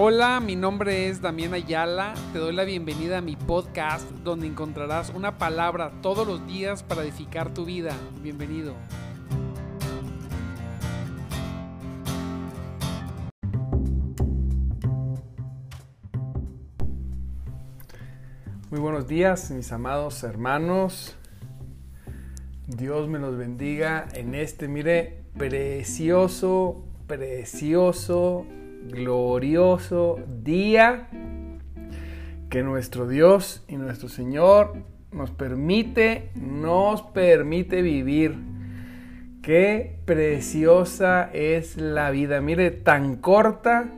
Hola, mi nombre es Damián Ayala. Te doy la bienvenida a mi podcast donde encontrarás una palabra todos los días para edificar tu vida. Bienvenido. Muy buenos días, mis amados hermanos. Dios me los bendiga en este, mire, precioso, precioso glorioso día que nuestro Dios y nuestro Señor nos permite, nos permite vivir. Qué preciosa es la vida. Mire, tan corta,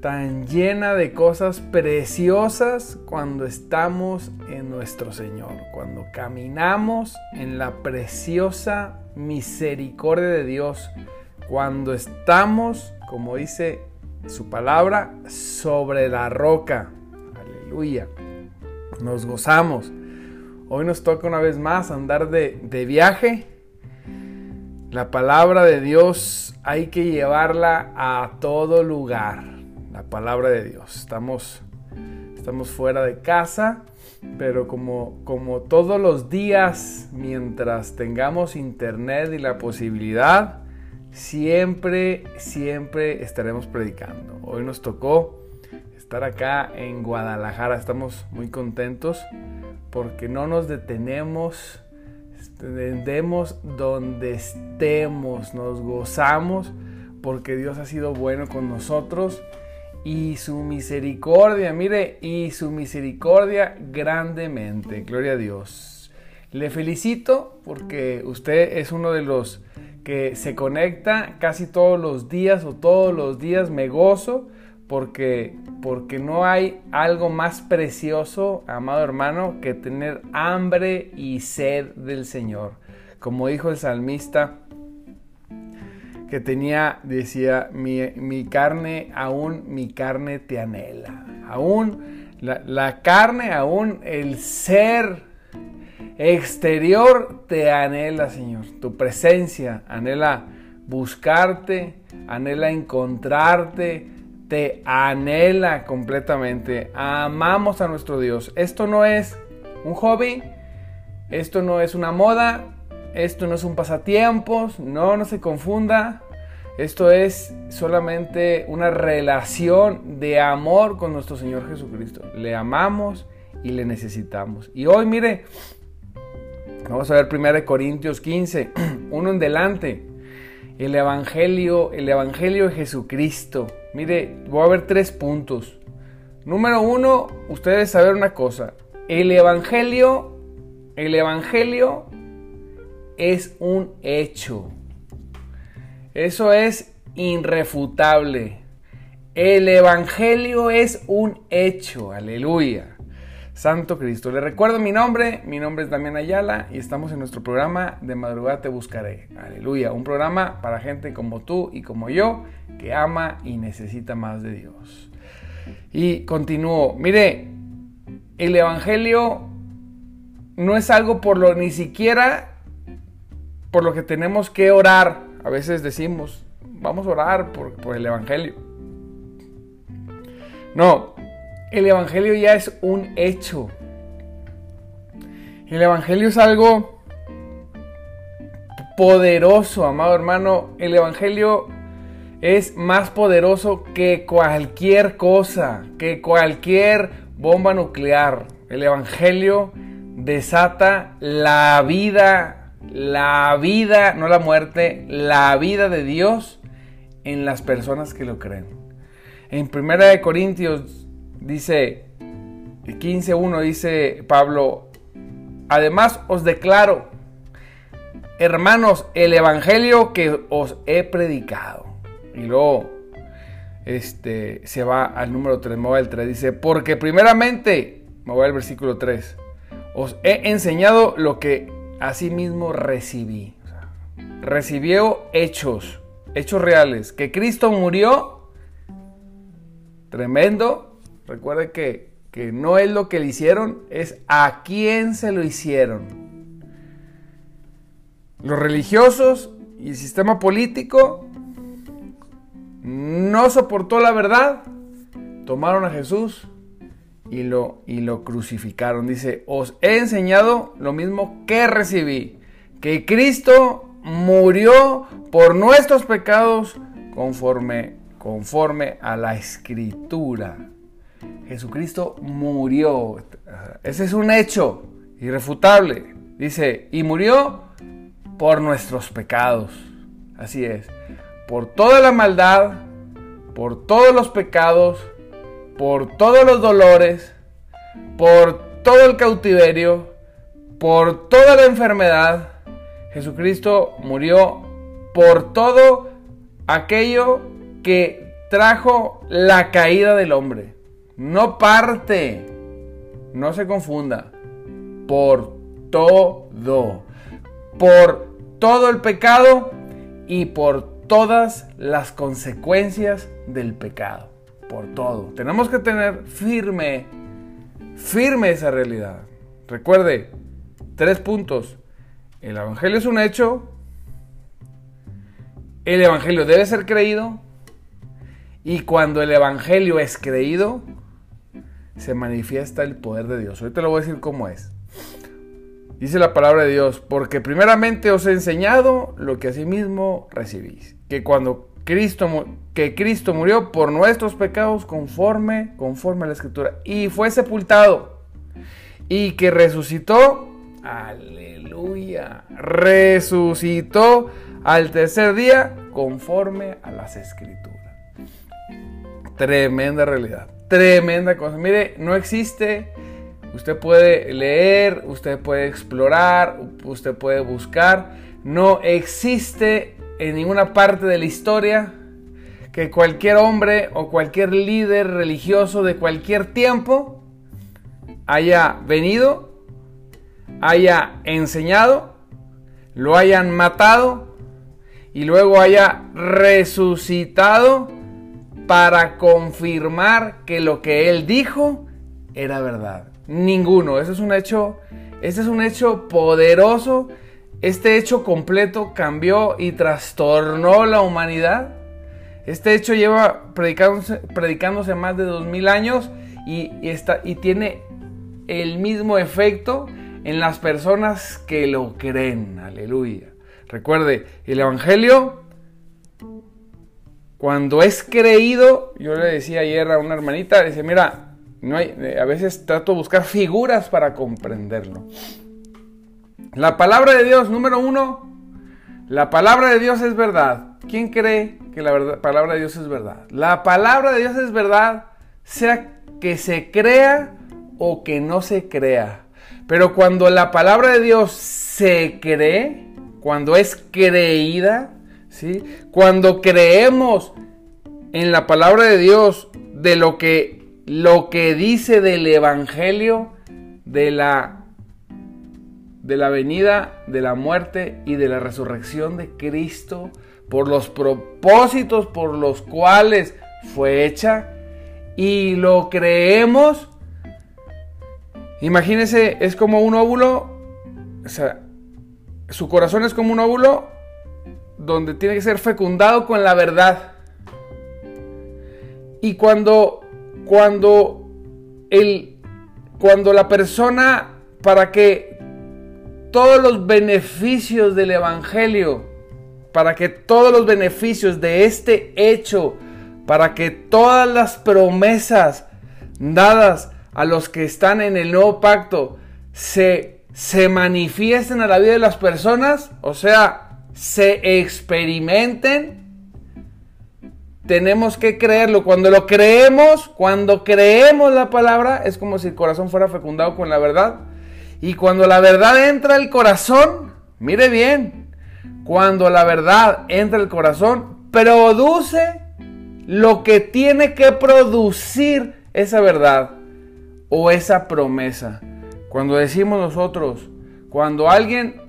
tan llena de cosas preciosas cuando estamos en nuestro Señor, cuando caminamos en la preciosa misericordia de Dios, cuando estamos, como dice su palabra sobre la roca. Aleluya. Nos gozamos. Hoy nos toca una vez más andar de, viaje. La palabra de Dios hay que llevarla a todo lugar. La palabra de Dios. Estamos, estamos fuera de casa, pero como, como todos los días, mientras tengamos internet y la posibilidad, siempre, siempre estaremos predicando. Hoy nos tocó estar acá en Guadalajara. Estamos muy contentos porque no nos detenemos, Tendemos donde estemos, nos gozamos porque Dios ha sido bueno con nosotros y su misericordia, mire, y su misericordia grandemente. Gloria a Dios. Le felicito porque usted es uno de los que se conecta casi todos los días o todos los días me gozo porque, porque no hay algo más precioso, amado hermano, que tener hambre y sed del Señor. Como dijo el salmista, que tenía, decía, mi, carne, aún mi carne te anhela. Aún la, la carne, aún el ser exterior te anhela, Señor. Tu presencia anhela buscarte, anhela encontrarte, te anhela completamente. Amamos a nuestro Dios. Esto no es un hobby, esto no es una moda, esto no es un pasatiempos, no, no se confunda. Esto es solamente una relación de amor con nuestro Señor Jesucristo. Le amamos y le necesitamos. Y hoy, mire, Vamos a ver 1 Corintios 15, uno en delante. El Evangelio, el Evangelio de Jesucristo. Mire, voy a ver tres puntos. Número uno, ustedes saber una cosa. El Evangelio, el Evangelio es un hecho. Eso es irrefutable. El Evangelio es un hecho. Aleluya. Santo Cristo. Le recuerdo mi nombre, mi nombre es Damián Ayala y estamos en nuestro programa De Madrugada Te Buscaré. Aleluya, un programa para gente como tú y como yo que ama y necesita más de Dios. Y continúo, mire, el Evangelio no es algo por lo ni siquiera por lo que tenemos que orar. A veces decimos, vamos a orar por, por el Evangelio. No, el Evangelio ya es un hecho. El Evangelio es algo poderoso, amado hermano. El Evangelio es más poderoso que cualquier cosa, que cualquier bomba nuclear. El Evangelio desata la vida, la vida, no la muerte, la vida de Dios en las personas que lo creen. En 1 Corintios dice 15.1 dice Pablo, además os declaro, hermanos, el evangelio que os he predicado. Y luego este, se va al número 3, me voy al 3, dice, porque primeramente, me voy al versículo 3, os he enseñado lo que asimismo recibí. recibió hechos, hechos reales, que Cristo murió, tremendo, Recuerde que, no es lo que le hicieron, es a quién se lo hicieron. Los religiosos y el sistema político no soportó la verdad tomaron a Jesús y lo, y lo crucificaron. Dice, os he enseñado lo mismo que recibí, que Cristo murió por nuestros pecados conforme, conforme a la escritura. Jesucristo murió. Ese es un hecho irrefutable. Dice, y murió por nuestros pecados. Así es. Por toda la maldad, por todos los pecados, por todos los dolores, por todo el cautiverio, por toda la enfermedad. Jesucristo murió por todo aquello que trajo la caída del hombre. No parte, no se confunda, por todo, por todo el pecado y por todas las consecuencias del pecado, por todo. Tenemos que tener firme, firme esa realidad. Recuerde, tres puntos. El Evangelio es un hecho, el Evangelio debe ser creído y cuando el Evangelio es creído, se manifiesta el poder de Dios. Te lo voy a decir cómo es. Dice la palabra de Dios, porque primeramente os he enseñado lo que asimismo recibís, que cuando Cristo, que Cristo murió por nuestros pecados conforme, conforme a la escritura, y fue sepultado, y que resucitó, aleluya, resucitó al tercer día conforme a las escrituras. Tremenda realidad, tremenda cosa. Mire, no existe, usted puede leer, usted puede explorar, usted puede buscar. No existe en ninguna parte de la historia que cualquier hombre o cualquier líder religioso de cualquier tiempo haya venido, haya enseñado, lo hayan matado y luego haya resucitado para confirmar que lo que él dijo era verdad. Ninguno. Ese es un hecho, este es un hecho poderoso. Este hecho completo cambió y trastornó la humanidad. Este hecho lleva predicándose, predicándose más de dos mil años y, y, está, y tiene el mismo efecto en las personas que lo creen. Aleluya. Recuerde, el Evangelio cuando es creído, yo le decía ayer a una hermanita, dice, mira, no hay, a veces trato de buscar figuras para comprenderlo. La palabra de Dios, número uno, la palabra de Dios es verdad. ¿Quién cree que la verdad, palabra de Dios es verdad? La palabra de Dios es verdad, sea que se crea o que no se crea. Pero cuando la palabra de Dios se cree, cuando es creída, Cuando creemos en la palabra de Dios, de lo que, lo que dice del Evangelio, de la, de la venida, de la muerte y de la resurrección de Cristo, por los propósitos por los cuales fue hecha, y lo creemos, imagínense, es como un óvulo, o sea, su corazón es como un óvulo donde tiene que ser fecundado con la verdad. Y cuando, cuando, el, cuando la persona, para que todos los beneficios del Evangelio, para que todos los beneficios de este hecho, para que todas las promesas dadas a los que están en el nuevo pacto se, se manifiesten a la vida de las personas, o sea, se experimenten, tenemos que creerlo. Cuando lo creemos, cuando creemos la palabra, es como si el corazón fuera fecundado con la verdad. Y cuando la verdad entra al corazón, mire bien, cuando la verdad entra al corazón, produce lo que tiene que producir esa verdad o esa promesa. Cuando decimos nosotros, cuando alguien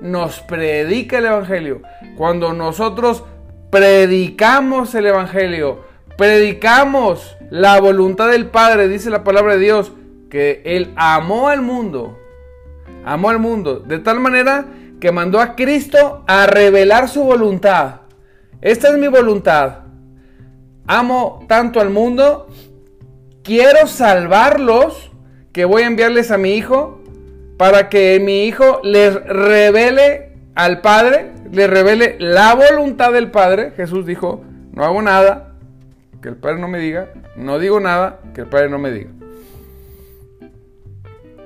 nos predica el Evangelio, cuando nosotros predicamos el Evangelio, predicamos la voluntad del Padre, dice la palabra de Dios, que Él amó al mundo, amó al mundo, de tal manera que mandó a Cristo a revelar su voluntad. Esta es mi voluntad. Amo tanto al mundo quiero salvarlos, que voy a enviarles a mi hijo para que mi hijo les revele al Padre, les revele la voluntad del Padre. Jesús dijo, no hago nada que el Padre no me diga, no digo nada que el Padre no me diga.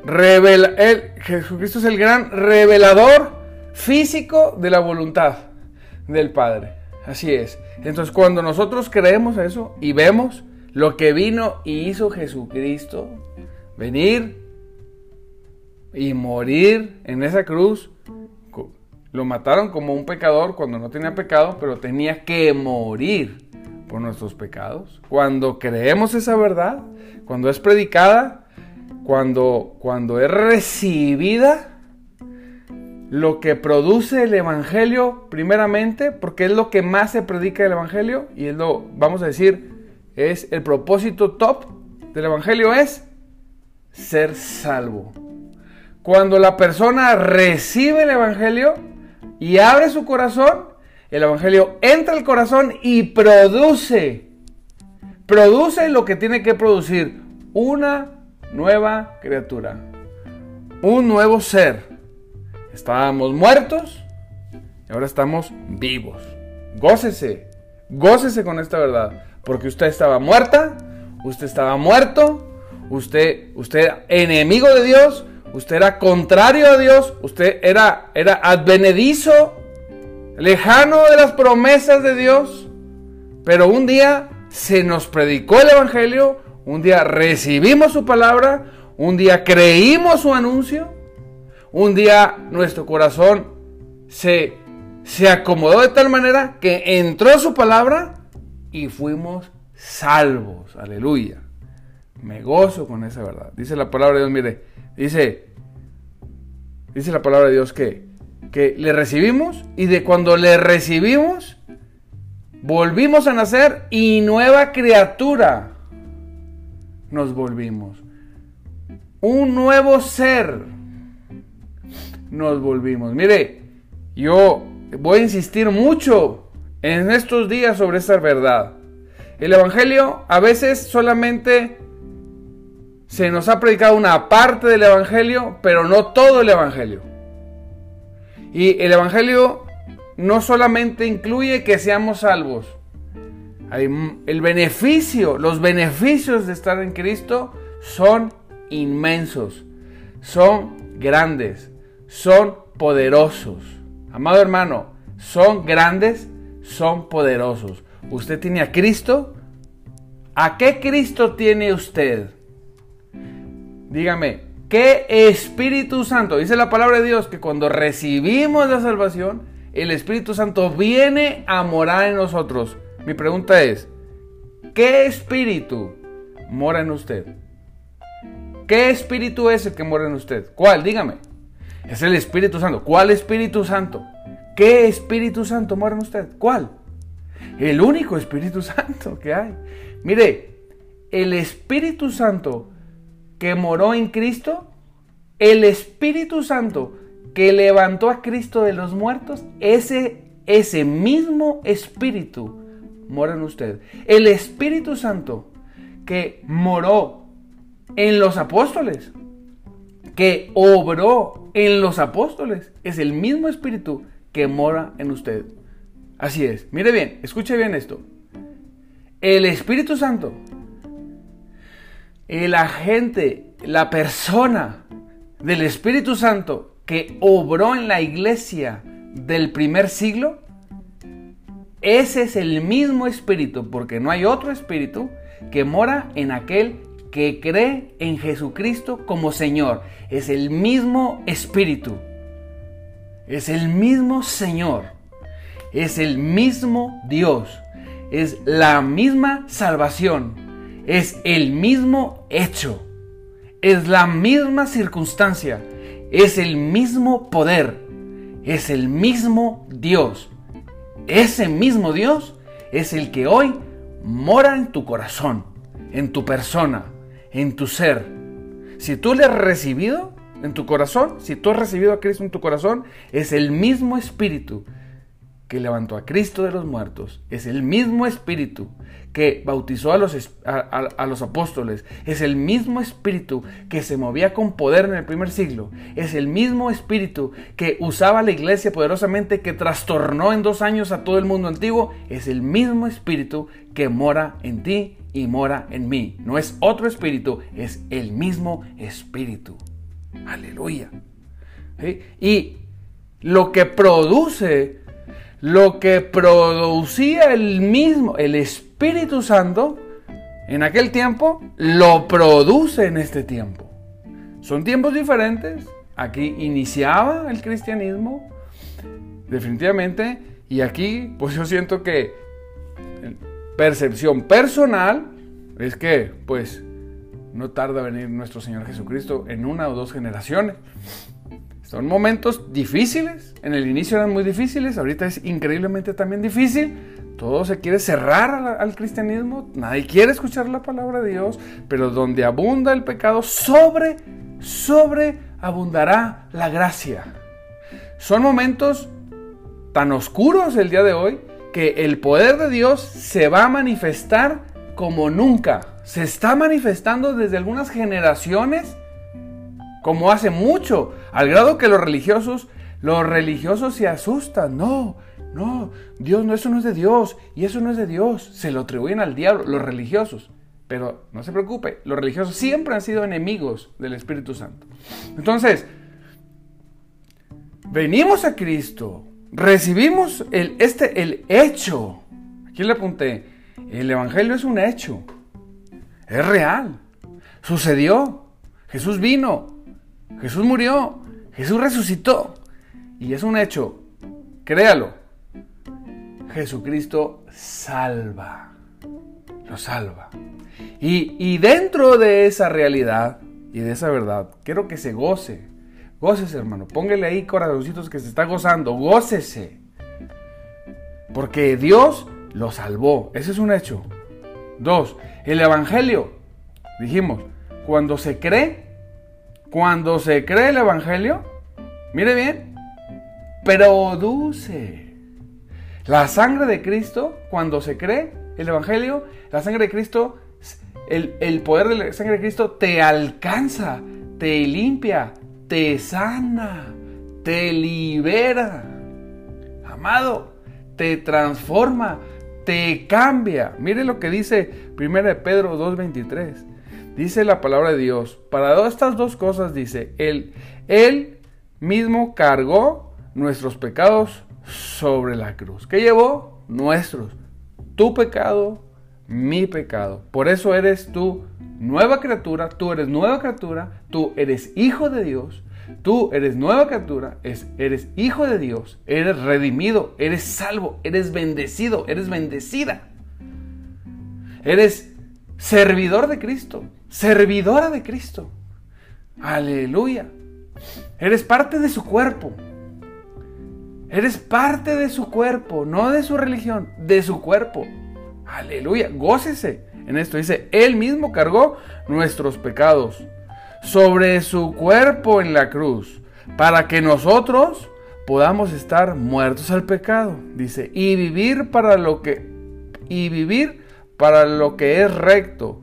Revela, Jesucristo es el gran revelador físico de la voluntad del Padre. Así es. Entonces cuando nosotros creemos eso y vemos lo que vino y hizo Jesucristo, venir y morir en esa cruz, lo mataron como un pecador cuando no tenía pecado, pero tenía que morir por nuestros pecados. Cuando creemos esa verdad, cuando es predicada, cuando, cuando es recibida, lo que produce el Evangelio, primeramente, porque es lo que más se predica el Evangelio, y es lo, vamos a decir, es el propósito top del Evangelio es ser salvo. Cuando la persona recibe el Evangelio y abre su corazón, el Evangelio entra al corazón y produce, produce lo que tiene que producir, una nueva criatura, un nuevo ser. Estábamos muertos y ahora estamos vivos. Gócese, gócese con esta verdad, porque usted estaba muerta, usted estaba muerto, usted, usted enemigo de Dios, usted era contrario a Dios, usted era, era advenedizo, lejano de las promesas de Dios, pero un día se nos predicó el Evangelio, un día recibimos su palabra, un día creímos su anuncio, un día nuestro corazón se, se acomodó de tal manera que entró su palabra y fuimos salvos. Aleluya. Me gozo con esa verdad. Dice la palabra de Dios, mire, dice, dice la palabra de Dios que, que le recibimos y de cuando le recibimos, volvimos a nacer y nueva criatura nos volvimos. Un nuevo ser nos volvimos. Mire, yo voy a insistir mucho en estos días sobre esta verdad. El Evangelio a veces solamente se nos ha predicado una parte del Evangelio, pero no todo el Evangelio. Y el Evangelio no solamente incluye que seamos salvos. el beneficio, los beneficios de estar en Cristo son inmensos, son grandes, son poderosos. Amado hermano, son grandes, son poderosos. Usted tiene a Cristo. ¿A qué Cristo tiene usted? Dígame, ¿qué Espíritu Santo? Dice la palabra de Dios que cuando recibimos la salvación, el Espíritu Santo viene a morar en nosotros. Mi pregunta es, ¿qué espíritu mora en usted? ¿Qué espíritu es el que mora en usted? ¿Cuál? Dígame. Es el Espíritu Santo. ¿Cuál Espíritu Santo? ¿Qué Espíritu Santo mora en usted? ¿Cuál? El único Espíritu Santo que hay. Mire, el Espíritu Santo que moró en Cristo, el Espíritu Santo que levantó a Cristo de los muertos, ese, ese mismo Espíritu mora en usted. El Espíritu Santo que moró en los apóstoles, que obró en los apóstoles, es el mismo Espíritu que mora en usted. Así es. Mire bien, escuche bien esto. El Espíritu Santo el agente, la persona del Espíritu Santo que obró en la iglesia del primer siglo, ese es el mismo Espíritu, porque no hay otro Espíritu que mora en aquel que cree en Jesucristo como Señor. Es el mismo Espíritu. Es el mismo Señor. Es el mismo Dios. Es la misma salvación es el mismo hecho, es la misma circunstancia, es el mismo poder, es el mismo Dios. Ese mismo Dios es el que hoy mora en tu corazón, en tu persona, en tu ser. Si tú le has recibido en tu corazón, si tú has recibido a Cristo en tu corazón, es el mismo Espíritu que levantó a Cristo de los muertos, es el mismo Espíritu que bautizó a los, a, los, apóstoles, es el mismo Espíritu que se movía con poder en el primer siglo, es el mismo Espíritu que usaba la iglesia poderosamente, que trastornó en dos años a todo el mundo antiguo, es el mismo Espíritu que mora en ti y mora en mí. No es otro Espíritu, es el mismo Espíritu. Aleluya. Y lo que produce lo que producía el mismo, el Espíritu Santo, en aquel tiempo, lo produce en este tiempo. Son tiempos diferentes. Aquí iniciaba el cristianismo, definitivamente, y aquí, pues yo siento que percepción personal es que, pues, no tarda venir nuestro Señor Jesucristo en una o dos generaciones. Son momentos difíciles. En el inicio eran muy difíciles, ahorita es increíblemente también difícil. Todo se quiere cerrar al, cristianismo, nadie quiere escuchar la palabra de Dios, pero donde abunda el pecado, sobre, sobre abundará la gracia. Son momentos tan oscuros el día de hoy que el poder de Dios se va a manifestar como nunca. Se está manifestando desde algunas generaciones como hace mucho, al grado que los religiosos, los religiosos se asustan. No, no, Dios no, eso no es de Dios, y eso no es de Dios. Se lo atribuyen al diablo, los religiosos. Pero no se preocupe, los religiosos siempre han sido enemigos del Espíritu Santo. Entonces, venimos a Cristo, recibimos este, el hecho. Aquí le apunté, el Evangelio es un hecho, es real, sucedió, Jesús vino, Jesús murió, Jesús resucitó. Y es un hecho, créalo. Jesucristo salva, lo salva. Y, dentro de esa realidad y de esa verdad, quiero que se goce. Gócese, hermano. Póngale ahí corazoncitos que se está gozando. Gócese. Porque Dios lo salvó. Ese es un hecho. Dos, el Evangelio. Dijimos, cuando se cree, cuando se cree el Evangelio, mire bien, produce. La sangre de Cristo, cuando se cree el Evangelio, la sangre de Cristo, el, el poder de la sangre de Cristo te alcanza, te limpia, te sana, te libera. Amado, te transforma, te cambia. Mire lo que dice 1 Pedro 2.23. Dice la palabra de Dios, para estas dos cosas dice, Él, Él mismo cargó nuestros pecados sobre la cruz. ¿Qué llevó? Nuestros. Tu pecado, mi pecado. Por eso eres tú nueva criatura, tú eres nueva criatura, tú eres hijo de Dios, tú eres nueva criatura, eres hijo de Dios, eres redimido, eres salvo, eres bendecido, eres bendecida. Eres servidor de Cristo servidora de Cristo. Aleluya. Eres parte de su cuerpo. Eres parte de su cuerpo, no de su religión, de su cuerpo. Aleluya. Gócese en esto. Dice, Él mismo cargó nuestros pecados sobre su cuerpo en la cruz, para que nosotros podamos estar muertos al pecado. Dice, y vivir para lo que y vivir para lo que es recto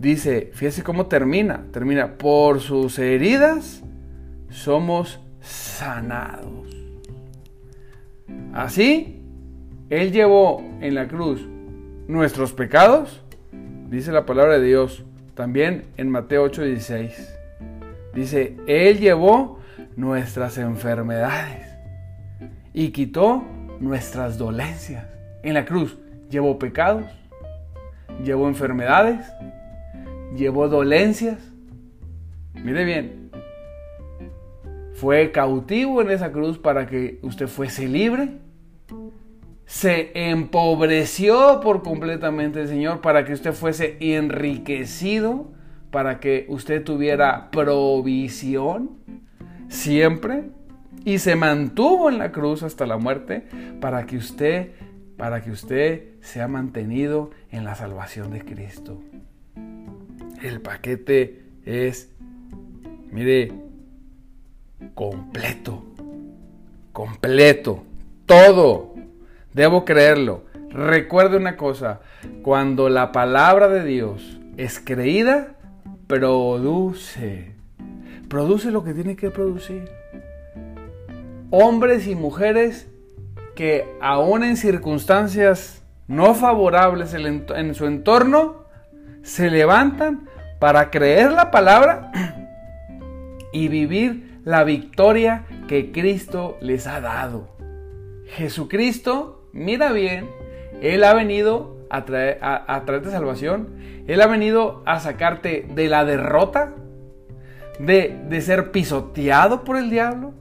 dice, fíjese cómo termina, termina, por sus heridas somos sanados. Así, Él llevó en la cruz nuestros pecados, dice la palabra de Dios, también en Mateo 8:16. Dice, Él llevó nuestras enfermedades y quitó nuestras dolencias. En la cruz llevó pecados, llevó enfermedades, llevó dolencias. Mire bien, fue cautivo en esa cruz para que usted fuese libre. Se empobreció por completamente el Señor para que usted fuese enriquecido, para que usted tuviera provisión siempre y se mantuvo en la cruz hasta la muerte para que usted para que usted sea mantenido en la salvación de Cristo. El paquete es, mire, completo. Completo. Todo. Debo creerlo. Recuerde una cosa, cuando la palabra de Dios es creída, produce. Produce lo que tiene que producir. Hombres y mujeres que aún en circunstancias no favorables en su entorno, se levantan para creer la palabra y vivir la victoria que Cristo les ha dado. Jesucristo, mira bien, Él ha venido a, traer, a, traerte salvación, Él ha venido a sacarte de la derrota, de, de ser pisoteado por el diablo,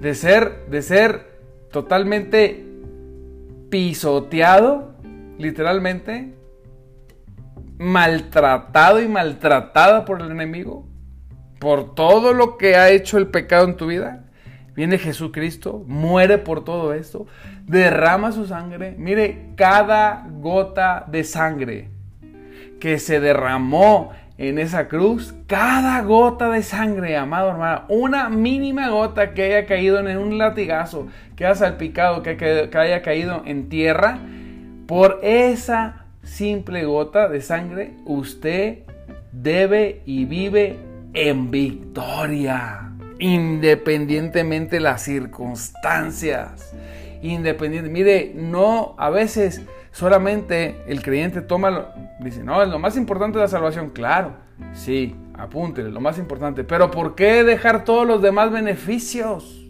de ser, de ser totalmente pisoteado, literalmente, maltratado y maltratada por el enemigo, por todo lo que ha hecho el pecado en tu vida, viene Jesucristo, muere por todo esto, derrama su sangre. Mire, cada gota de sangre que se derramó en esa cruz, cada gota de sangre, amado hermano, una mínima gota que haya caído en un latigazo, que haya salpicado, que, que haya caído en tierra, por esa simple gota de sangre, usted debe y vive en victoria, independientemente de las circunstancias. Independiente, mire, no, a veces solamente el creyente toma, dice, no, es lo más importante la salvación, claro, sí, apúntele, lo más importante, pero ¿por qué dejar todos los demás beneficios?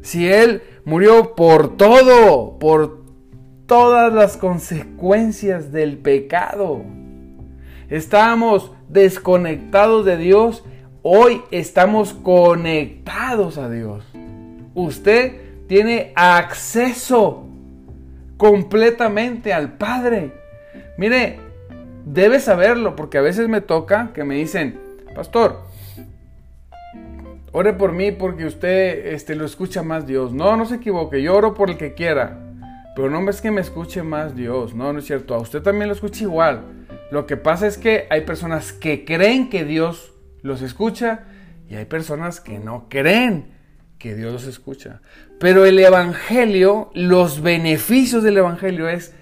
Si Él murió por todo, por todas las consecuencias del pecado. Estábamos desconectados de Dios, hoy estamos conectados a Dios. Usted tiene acceso completamente al Padre. Mire, debe saberlo porque a veces me toca que me dicen, pastor, ore por mí porque usted este, lo escucha más Dios. No, no se equivoque, yo oro por el que quiera. Pero no es que me escuche más Dios, no, no es cierto, a usted también lo escucha igual. Lo que pasa es que hay personas que creen que Dios los escucha y hay personas que no creen que Dios los escucha. Pero el Evangelio, los beneficios del Evangelio es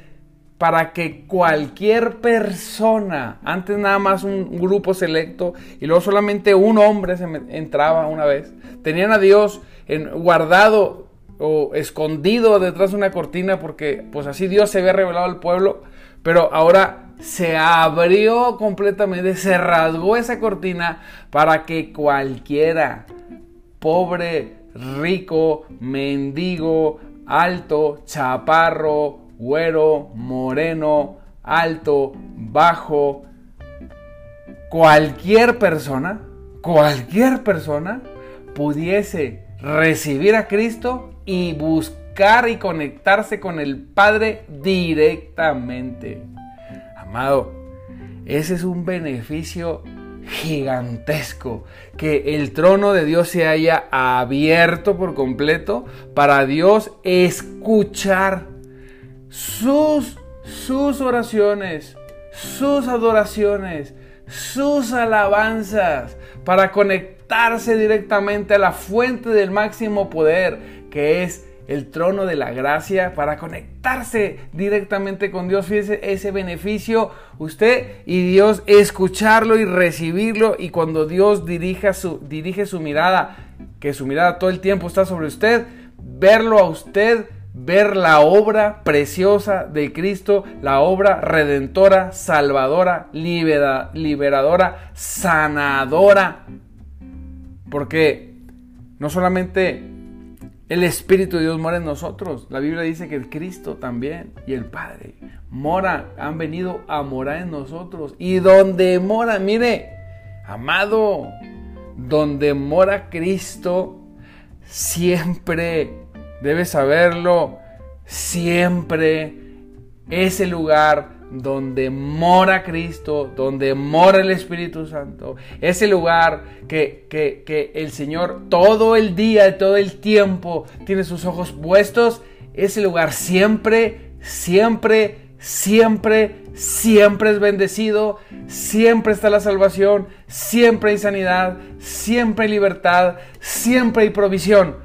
para que cualquier persona, antes nada más un grupo selecto y luego solamente un hombre se entraba una vez, tenían a Dios en, guardado o escondido detrás de una cortina porque pues así Dios se había revelado al pueblo, pero ahora se abrió completamente, se rasgó esa cortina para que cualquiera, pobre, rico, mendigo, alto, chaparro, güero, moreno, alto, bajo, cualquier persona, cualquier persona pudiese recibir a Cristo y buscar y conectarse con el Padre directamente. Amado, ese es un beneficio gigantesco, que el trono de Dios se haya abierto por completo para Dios escuchar sus, sus oraciones, sus adoraciones, sus alabanzas, para conectarse directamente a la fuente del máximo poder, que es el trono de la gracia para conectarse directamente con Dios. Fíjese ese beneficio, usted y Dios, escucharlo y recibirlo. Y cuando Dios dirija su, dirige su mirada, que su mirada todo el tiempo está sobre usted, verlo a usted, ver la obra preciosa de Cristo, la obra redentora, salvadora, liberadora, sanadora. Porque no solamente el Espíritu de Dios mora en nosotros. La Biblia dice que el Cristo también y el Padre mora, han venido a morar en nosotros. Y donde mora, mire, amado, donde mora Cristo, siempre, debes saberlo, siempre ese lugar donde mora Cristo, donde mora el Espíritu Santo, ese lugar que, que, el Señor todo el día, todo el tiempo tiene sus ojos puestos, ese lugar siempre, siempre, siempre, siempre es bendecido, siempre está la salvación, siempre hay sanidad, siempre hay libertad, siempre hay provisión.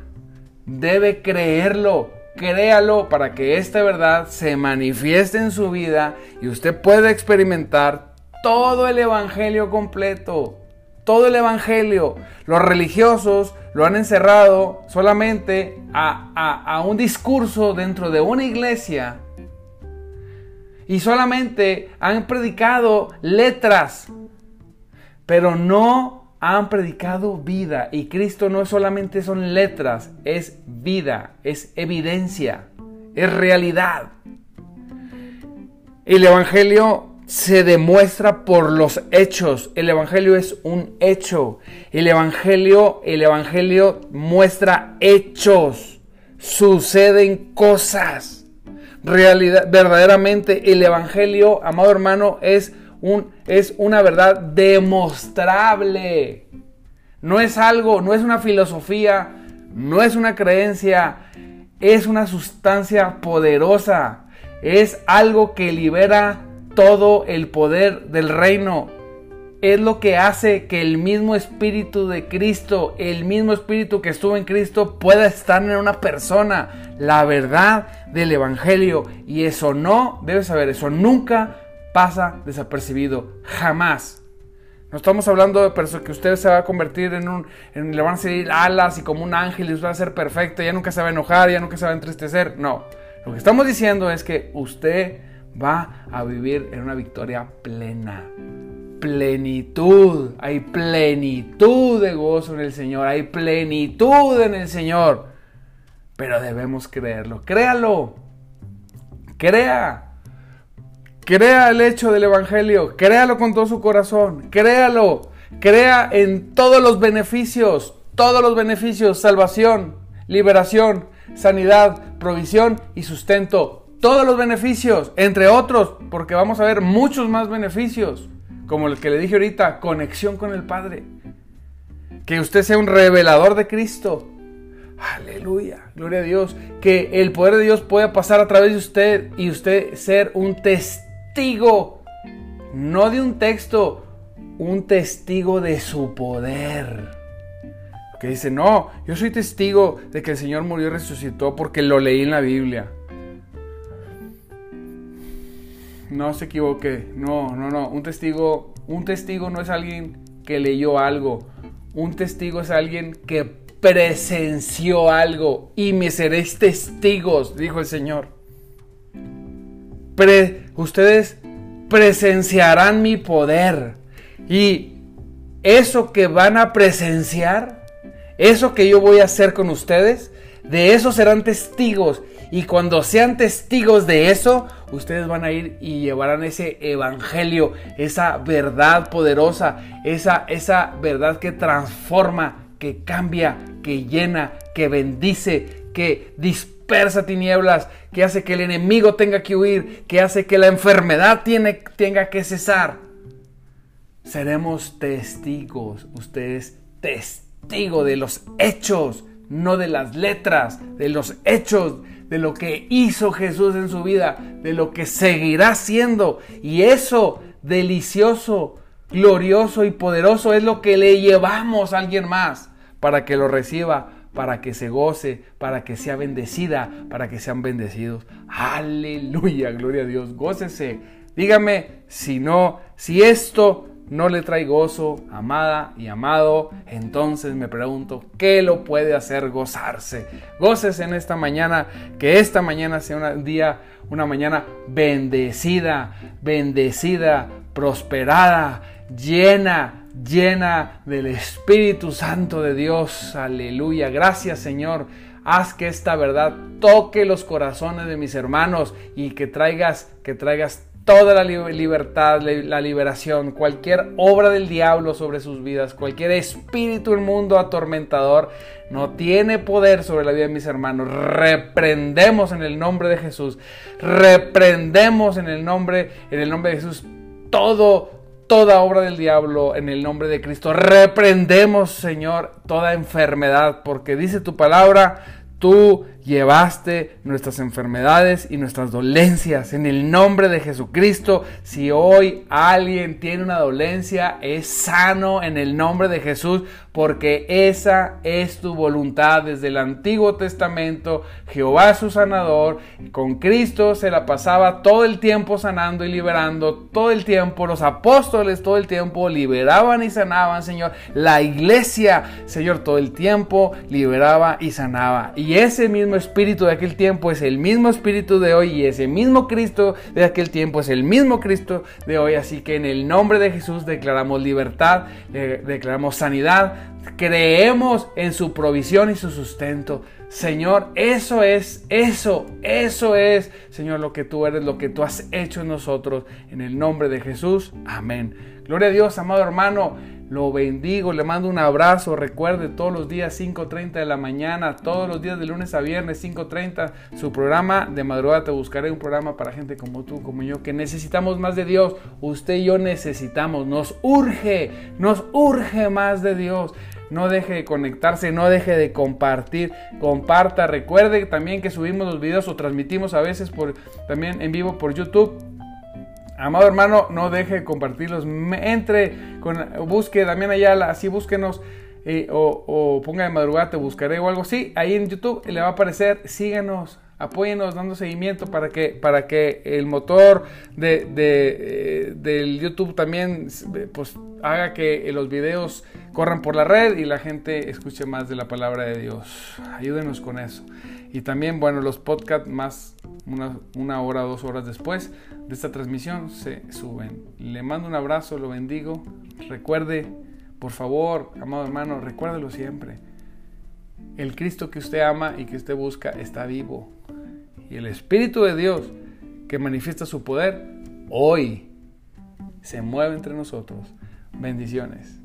Debe creerlo créalo para que esta verdad se manifieste en su vida y usted pueda experimentar todo el Evangelio completo. Todo el Evangelio. Los religiosos lo han encerrado solamente a, a un discurso dentro de una iglesia y solamente han predicado letras, pero no han predicado vida. Y Cristo no solamente son letras, es vida, es evidencia, es realidad. El Evangelio se demuestra por los hechos. El evangelio es un hecho. El evangelio, el evangelio muestra hechos. Suceden cosas. Realidad, verdaderamente el evangelio, amado hermano, es es una verdad demostrable. No es algo, no es una filosofía, no es una creencia, es una sustancia poderosa. Es algo que libera todo el poder del reino. Es lo que hace que el mismo Espíritu de Cristo, el mismo Espíritu que estuvo en Cristo, pueda estar en una persona. La verdad del Evangelio. Y eso no, debes saber, eso nunca pasa desapercibido. Jamás. No estamos hablando de que usted se va a convertir en un. Le van a salir alas y como un ángel y va a ser perfecto, ya nunca se va a enojar, ya nunca se va a entristecer. No. Lo que estamos diciendo es que usted va a vivir en una victoria plena. Plenitud. Hay plenitud de gozo en el Señor. Hay plenitud en el Señor. Pero debemos creerlo. Créalo. Crea. Crea el hecho del Evangelio. Créalo con todo su corazón. Créalo. Crea en todos los beneficios. Todos los beneficios. Salvación, liberación, sanidad, provisión y sustento todos los beneficios, entre otros, porque vamos a ver muchos más beneficios, como el que le dije ahorita, conexión con el Padre. Que usted sea un revelador de Cristo. Aleluya, gloria a Dios. Que el poder de Dios pueda pasar a través de usted y usted ser un testigo, no de un texto, un testigo de su poder. Que dice, no, yo soy testigo de que el Señor murió y resucitó porque lo leí en la Biblia. no se equivoque. No, no, no. Un testigo, un testigo no es alguien que leyó algo. Un testigo es alguien que presenció algo. Y me seréis testigos, dijo el Señor. Ustedes presenciarán mi poder. Y eso que van a presenciar, eso que yo voy a hacer con ustedes, de eso serán testigos. Y cuando sean testigos de eso, ustedes van a ir y llevarán ese evangelio, esa verdad poderosa, esa, esa verdad que transforma, que cambia, que llena, que bendice, que dispersa tinieblas, que hace que el enemigo tenga que huir, que hace que la enfermedad tiene, tenga que cesar. Seremos testigos, ustedes testigos de los hechos, no de las letras, de los hechos, de lo que hizo Jesús en su vida, de lo que seguirá siendo. Y eso delicioso, glorioso y poderoso es lo que le llevamos a alguien más para que lo reciba, para que se goce, para que sea bendecida, para que sean bendecidos. Aleluya, gloria a Dios, gócese. Dígame si no, si esto no le trae gozo, amada y amado, entonces me pregunto, ¿qué lo puede hacer gozarse? Goces en esta mañana, que esta mañana sea un día, una mañana bendecida, bendecida, prosperada, llena, llena del Espíritu Santo de Dios. Aleluya. Gracias Señor. Haz que esta verdad toque los corazones de mis hermanos y que traigas, que traigas toda la libertad, la liberación, cualquier obra del diablo sobre sus vidas, cualquier espíritu del mundo atormentador, no tiene poder sobre la vida de mis hermanos. Reprendemos en el nombre de Jesús. Reprendemos en el nombre, en el nombre de Jesús todo toda obra del diablo en el nombre de Cristo. Reprendemos, Señor, toda enfermedad, porque dice tu palabra, Tú llevaste nuestras enfermedades y nuestras dolencias en el nombre de Jesucristo. Si hoy alguien tiene una dolencia, es sano en el nombre de Jesús, porque esa es tu voluntad desde el Antiguo Testamento. Jehová su sanador, con Cristo se la pasaba todo el tiempo sanando y liberando, todo el tiempo, los apóstoles todo el tiempo liberaban y sanaban, Señor. La iglesia, Señor, todo el tiempo liberaba y sanaba. Y ese mismo espíritu de aquel tiempo es el mismo espíritu de hoy y ese mismo Cristo de aquel tiempo es el mismo Cristo de hoy. Así que en el nombre de Jesús declaramos libertad, eh, declaramos sanidad, creemos en su provisión y su sustento. Señor, eso es, eso, eso es, Señor, lo que tú eres, lo que tú has hecho en nosotros. En el nombre de Jesús. Amén. Gloria a Dios, amado hermano. Lo bendigo, le mando un abrazo. Recuerde todos los días 5.30 de la mañana, todos los días de lunes a viernes 5.30, su programa de madrugada te buscaré, un programa para gente como tú, como yo, que necesitamos más de Dios. Usted y yo necesitamos, nos urge, nos urge más de Dios. No deje de conectarse, no deje de compartir, comparta. Recuerde también que subimos los videos o transmitimos a veces por, también en vivo por YouTube Amado hermano, no deje de compartirlos. Entre, con, busque Damián Ayala, así búsquenos. Eh, o, ponga de madrugada, te buscaré o algo así. Ahí en YouTube le va a aparecer. Síganos, apóyenos dando seguimiento para que, para que el motor de, eh, del YouTube también pues, haga que los videos corran por la red y la gente escuche más de la palabra de Dios. Ayúdenos con eso. Y también, bueno, los podcasts más una, una hora, dos horas después de esta transmisión se suben. Le mando un abrazo, lo bendigo. Recuerde, por favor, amado hermano, recuérdelo siempre. El Cristo que usted ama y que usted busca está vivo. Y el Espíritu de Dios que manifiesta su poder hoy se mueve entre nosotros. Bendiciones.